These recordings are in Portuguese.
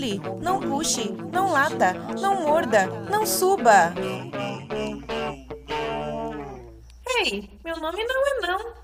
pule, não puxe, não lata, não morda, não suba. Ei, meu nome não é não.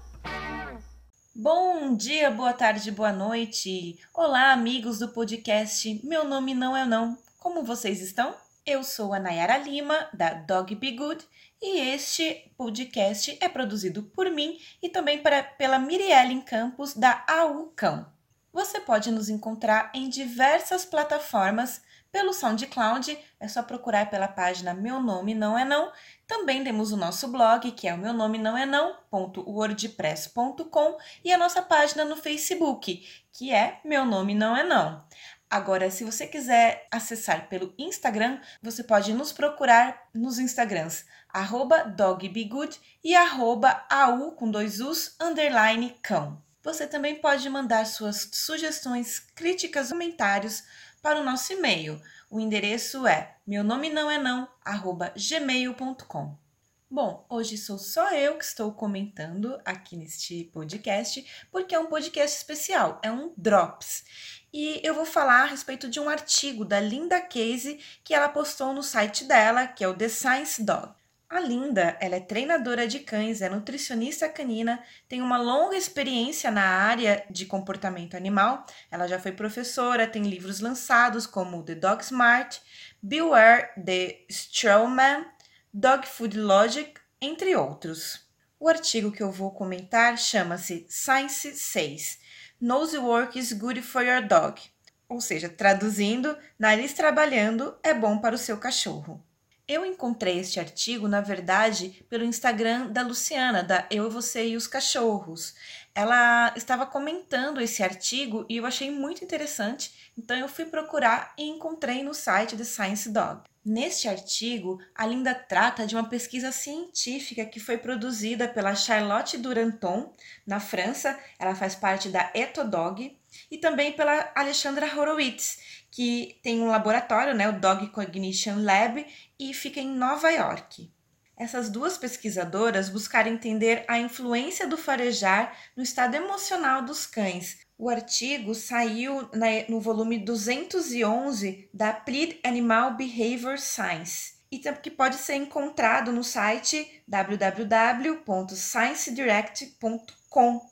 Bom dia, boa tarde, boa noite. Olá, amigos do podcast Meu Nome Não É Não. Como vocês estão? Eu sou a Nayara Lima, da Dog Be Good, e este podcast é produzido por mim e também para, pela Miriellen Campos, da AU Cão. Você pode nos encontrar em diversas plataformas pelo SoundCloud, é só procurar pela página Meu Nome Não É Não. Também temos o nosso blog, que é o meu nome não é não.wordpress.com e a nossa página no Facebook, que é Meu Nome Não É Não. Agora, se você quiser acessar pelo Instagram, você pode nos procurar nos Instagrams arroba dogbegood e arroba au com dois us underline cão. Você também pode mandar suas sugestões, críticas, comentários para o nosso e-mail. O endereço é meu nome não é não gmail.com. Bom, hoje sou só eu que estou comentando aqui neste podcast, porque é um podcast especial, é um Drops. E eu vou falar a respeito de um artigo da Linda Case que ela postou no site dela, que é o The Science Dog. A Linda, ela é treinadora de cães, é nutricionista canina, tem uma longa experiência na área de comportamento animal. Ela já foi professora, tem livros lançados como The Dog Smart, Beware the Strawman, Dog Food Logic, entre outros. O artigo que eu vou comentar chama-se Science 6: Nose Work is Good for Your Dog. Ou seja, traduzindo, nariz trabalhando é bom para o seu cachorro. Eu encontrei este artigo, na verdade, pelo Instagram da Luciana, da Eu, Você e os Cachorros. Ela estava comentando esse artigo e eu achei muito interessante, então eu fui procurar e encontrei no site The Science Dog. Neste artigo, a Linda trata de uma pesquisa científica que foi produzida pela Charlotte Duranton, na França, ela faz parte da Etodog, e também pela Alexandra Horowitz, que tem um laboratório, né, o Dog Cognition Lab, e fica em Nova York. Essas duas pesquisadoras buscaram entender a influência do farejar no estado emocional dos cães. O artigo saiu no volume 211 da Applied Animal Behavior Science e que pode ser encontrado no site www.sciencedirect.com.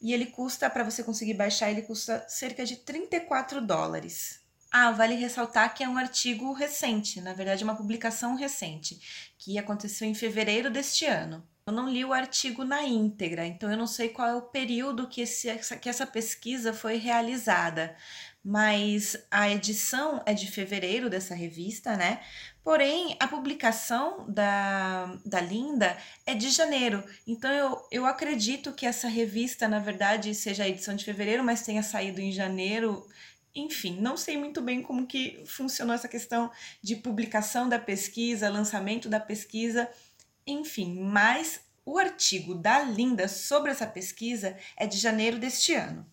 E ele custa, para você conseguir baixar, ele custa cerca de 34 dólares. Ah, vale ressaltar que é um artigo recente, na verdade, uma publicação recente, que aconteceu em fevereiro deste ano. Eu não li o artigo na íntegra, então eu não sei qual é o período que, esse, que essa pesquisa foi realizada, mas a edição é de fevereiro dessa revista, né? Porém, a publicação da, da Linda é de janeiro. Então, eu, eu acredito que essa revista, na verdade, seja a edição de fevereiro, mas tenha saído em janeiro enfim, não sei muito bem como que funcionou essa questão de publicação da pesquisa, lançamento da pesquisa, enfim, mas o artigo da Linda sobre essa pesquisa é de janeiro deste ano.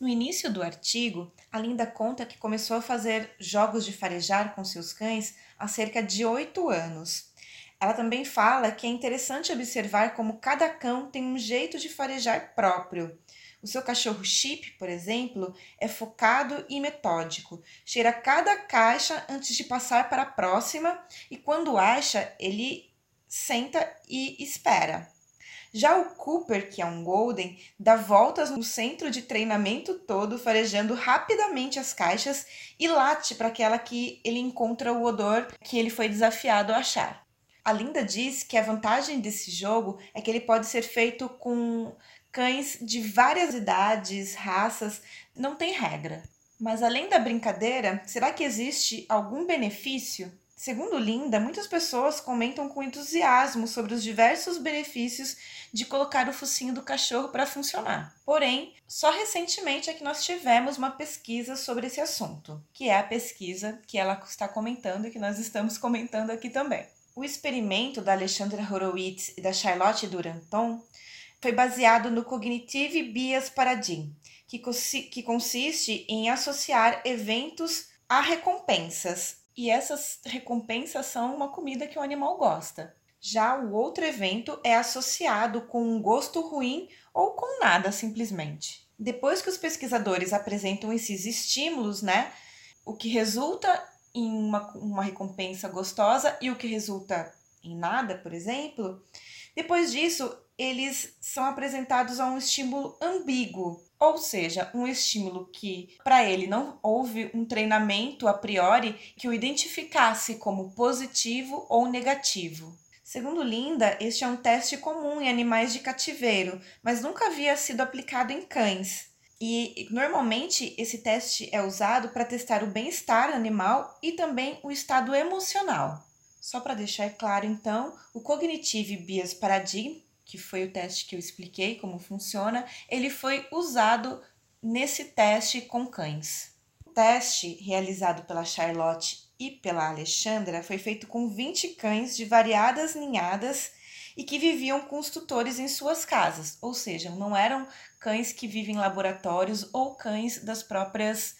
No início do artigo, a Linda conta que começou a fazer jogos de farejar com seus cães há cerca de oito anos. Ela também fala que é interessante observar como cada cão tem um jeito de farejar próprio. O seu cachorro chip, por exemplo, é focado e metódico. Cheira cada caixa antes de passar para a próxima e quando acha, ele senta e espera. Já o Cooper, que é um Golden, dá voltas no centro de treinamento todo, farejando rapidamente as caixas e late para aquela que ele encontra o odor que ele foi desafiado a achar. A Linda diz que a vantagem desse jogo é que ele pode ser feito com cães de várias idades, raças, não tem regra. Mas além da brincadeira, será que existe algum benefício? Segundo Linda, muitas pessoas comentam com entusiasmo sobre os diversos benefícios de colocar o focinho do cachorro para funcionar. Porém, só recentemente é que nós tivemos uma pesquisa sobre esse assunto, que é a pesquisa que ela está comentando e que nós estamos comentando aqui também. O experimento da Alexandra Horowitz e da Charlotte Duranton foi baseado no Cognitive Bias Paradigm, que, que consiste em associar eventos a recompensas. E essas recompensas são uma comida que o animal gosta. Já o outro evento é associado com um gosto ruim ou com nada simplesmente. Depois que os pesquisadores apresentam esses estímulos, né, o que resulta em uma, uma recompensa gostosa e o que resulta em nada, por exemplo, depois disso, eles são apresentados a um estímulo ambíguo, ou seja, um estímulo que, para ele, não houve um treinamento a priori que o identificasse como positivo ou negativo. Segundo Linda, este é um teste comum em animais de cativeiro, mas nunca havia sido aplicado em cães. E normalmente esse teste é usado para testar o bem-estar animal e também o estado emocional. Só para deixar claro, então, o Cognitive Bias Paradigm, que foi o teste que eu expliquei como funciona, ele foi usado nesse teste com cães. O teste realizado pela Charlotte e pela Alexandra foi feito com 20 cães de variadas ninhadas e que viviam com os tutores em suas casas, ou seja, não eram cães que vivem em laboratórios ou cães das próprias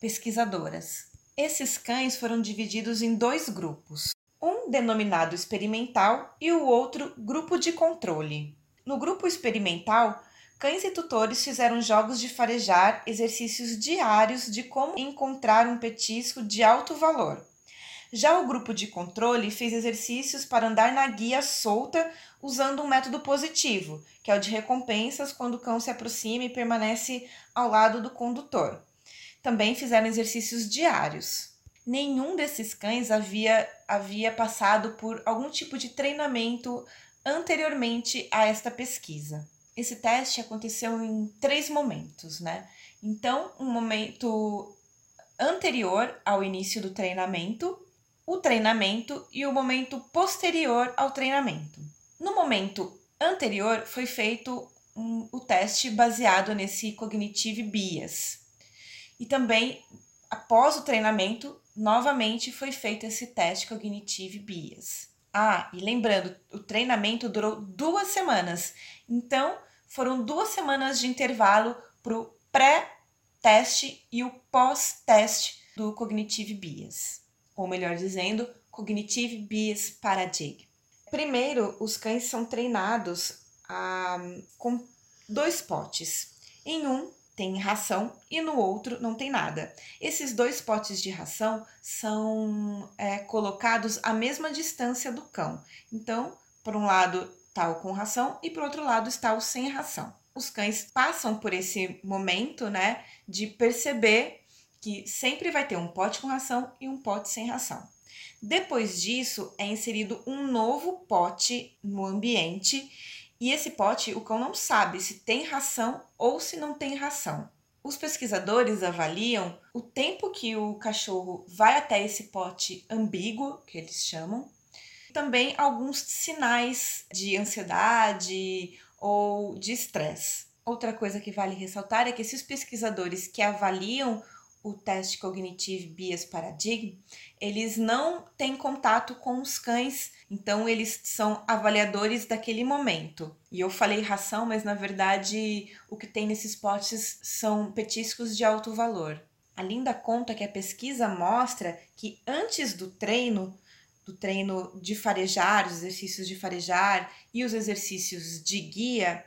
pesquisadoras. Esses cães foram divididos em dois grupos um denominado experimental e o outro grupo de controle. No grupo experimental, cães e tutores fizeram jogos de farejar, exercícios diários de como encontrar um petisco de alto valor. Já o grupo de controle fez exercícios para andar na guia solta usando um método positivo, que é o de recompensas quando o cão se aproxima e permanece ao lado do condutor. Também fizeram exercícios diários nenhum desses cães havia, havia passado por algum tipo de treinamento anteriormente a esta pesquisa. Esse teste aconteceu em três momentos, né? Então, um momento anterior ao início do treinamento, o treinamento e o momento posterior ao treinamento. No momento anterior foi feito um, o teste baseado nesse cognitive bias. E também após o treinamento novamente foi feito esse teste Cognitive Bias. Ah, e lembrando, o treinamento durou duas semanas. Então, foram duas semanas de intervalo para o pré-teste e o pós-teste do Cognitive Bias. Ou melhor dizendo, Cognitive Bias Paradigm. Primeiro, os cães são treinados ah, com dois potes. Em um, tem ração e no outro não tem nada. Esses dois potes de ração são é, colocados à mesma distância do cão. Então, por um lado está o com ração e por outro lado está o sem ração. Os cães passam por esse momento, né, de perceber que sempre vai ter um pote com ração e um pote sem ração. Depois disso, é inserido um novo pote no ambiente e esse pote, o cão não sabe se tem ração ou se não tem ração. Os pesquisadores avaliam o tempo que o cachorro vai até esse pote ambíguo, que eles chamam, também alguns sinais de ansiedade ou de estresse. Outra coisa que vale ressaltar é que esses pesquisadores que avaliam o teste Cognitive Bias Paradigm, eles não têm contato com os cães, então eles são avaliadores daquele momento. E eu falei ração, mas na verdade o que tem nesses potes são petiscos de alto valor. A Linda conta que a pesquisa mostra que antes do treino, do treino de farejar, os exercícios de farejar e os exercícios de guia,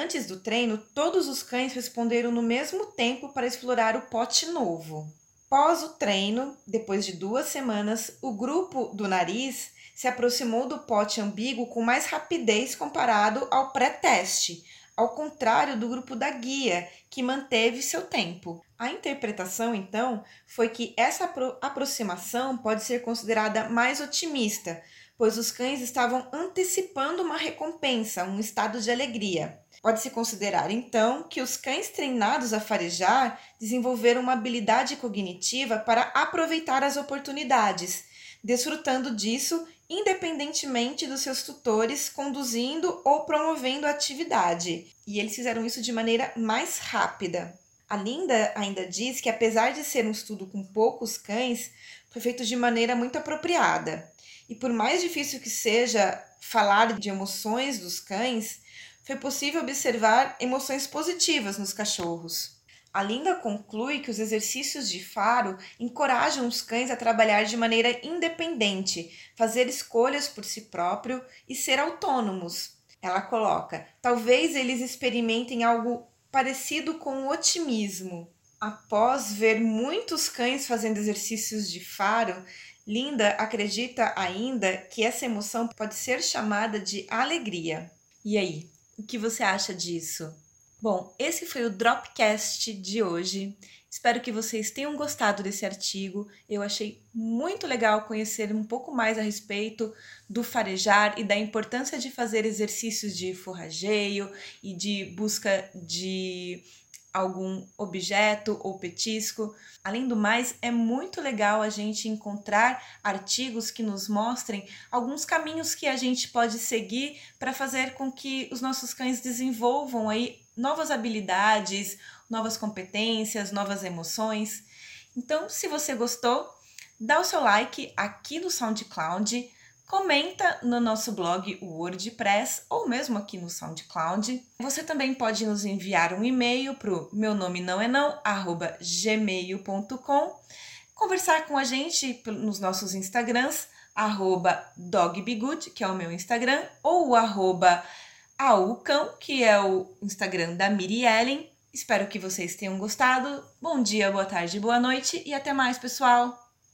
Antes do treino, todos os cães responderam no mesmo tempo para explorar o pote novo. Pós o treino, depois de duas semanas, o grupo do nariz se aproximou do pote ambíguo com mais rapidez comparado ao pré-teste, ao contrário do grupo da guia, que manteve seu tempo. A interpretação, então, foi que essa apro aproximação pode ser considerada mais otimista, pois os cães estavam antecipando uma recompensa, um estado de alegria. Pode-se considerar, então, que os cães treinados a farejar desenvolveram uma habilidade cognitiva para aproveitar as oportunidades, desfrutando disso independentemente dos seus tutores conduzindo ou promovendo a atividade. E eles fizeram isso de maneira mais rápida. A Linda ainda diz que, apesar de ser um estudo com poucos cães, foi feito de maneira muito apropriada. E por mais difícil que seja falar de emoções dos cães, foi possível observar emoções positivas nos cachorros. A Linda conclui que os exercícios de faro encorajam os cães a trabalhar de maneira independente, fazer escolhas por si próprio e ser autônomos. Ela coloca: talvez eles experimentem algo parecido com o otimismo. Após ver muitos cães fazendo exercícios de faro, Linda acredita ainda que essa emoção pode ser chamada de alegria. E aí, o que você acha disso? Bom, esse foi o Dropcast de hoje. Espero que vocês tenham gostado desse artigo. Eu achei muito legal conhecer um pouco mais a respeito do farejar e da importância de fazer exercícios de forrageio e de busca de algum objeto ou petisco. Além do mais, é muito legal a gente encontrar artigos que nos mostrem alguns caminhos que a gente pode seguir para fazer com que os nossos cães desenvolvam aí novas habilidades, novas competências, novas emoções. Então, se você gostou, dá o seu like aqui no SoundCloud, comenta no nosso blog WordPress ou mesmo aqui no SoundCloud. Você também pode nos enviar um e-mail para o meu nome não é não, arroba gmail.com, conversar com a gente nos nossos Instagrams, arroba dogbegood, que é o meu Instagram, ou arroba aucão, que é o Instagram da Miri Ellen. Espero que vocês tenham gostado. Bom dia, boa tarde, boa noite e até mais, pessoal!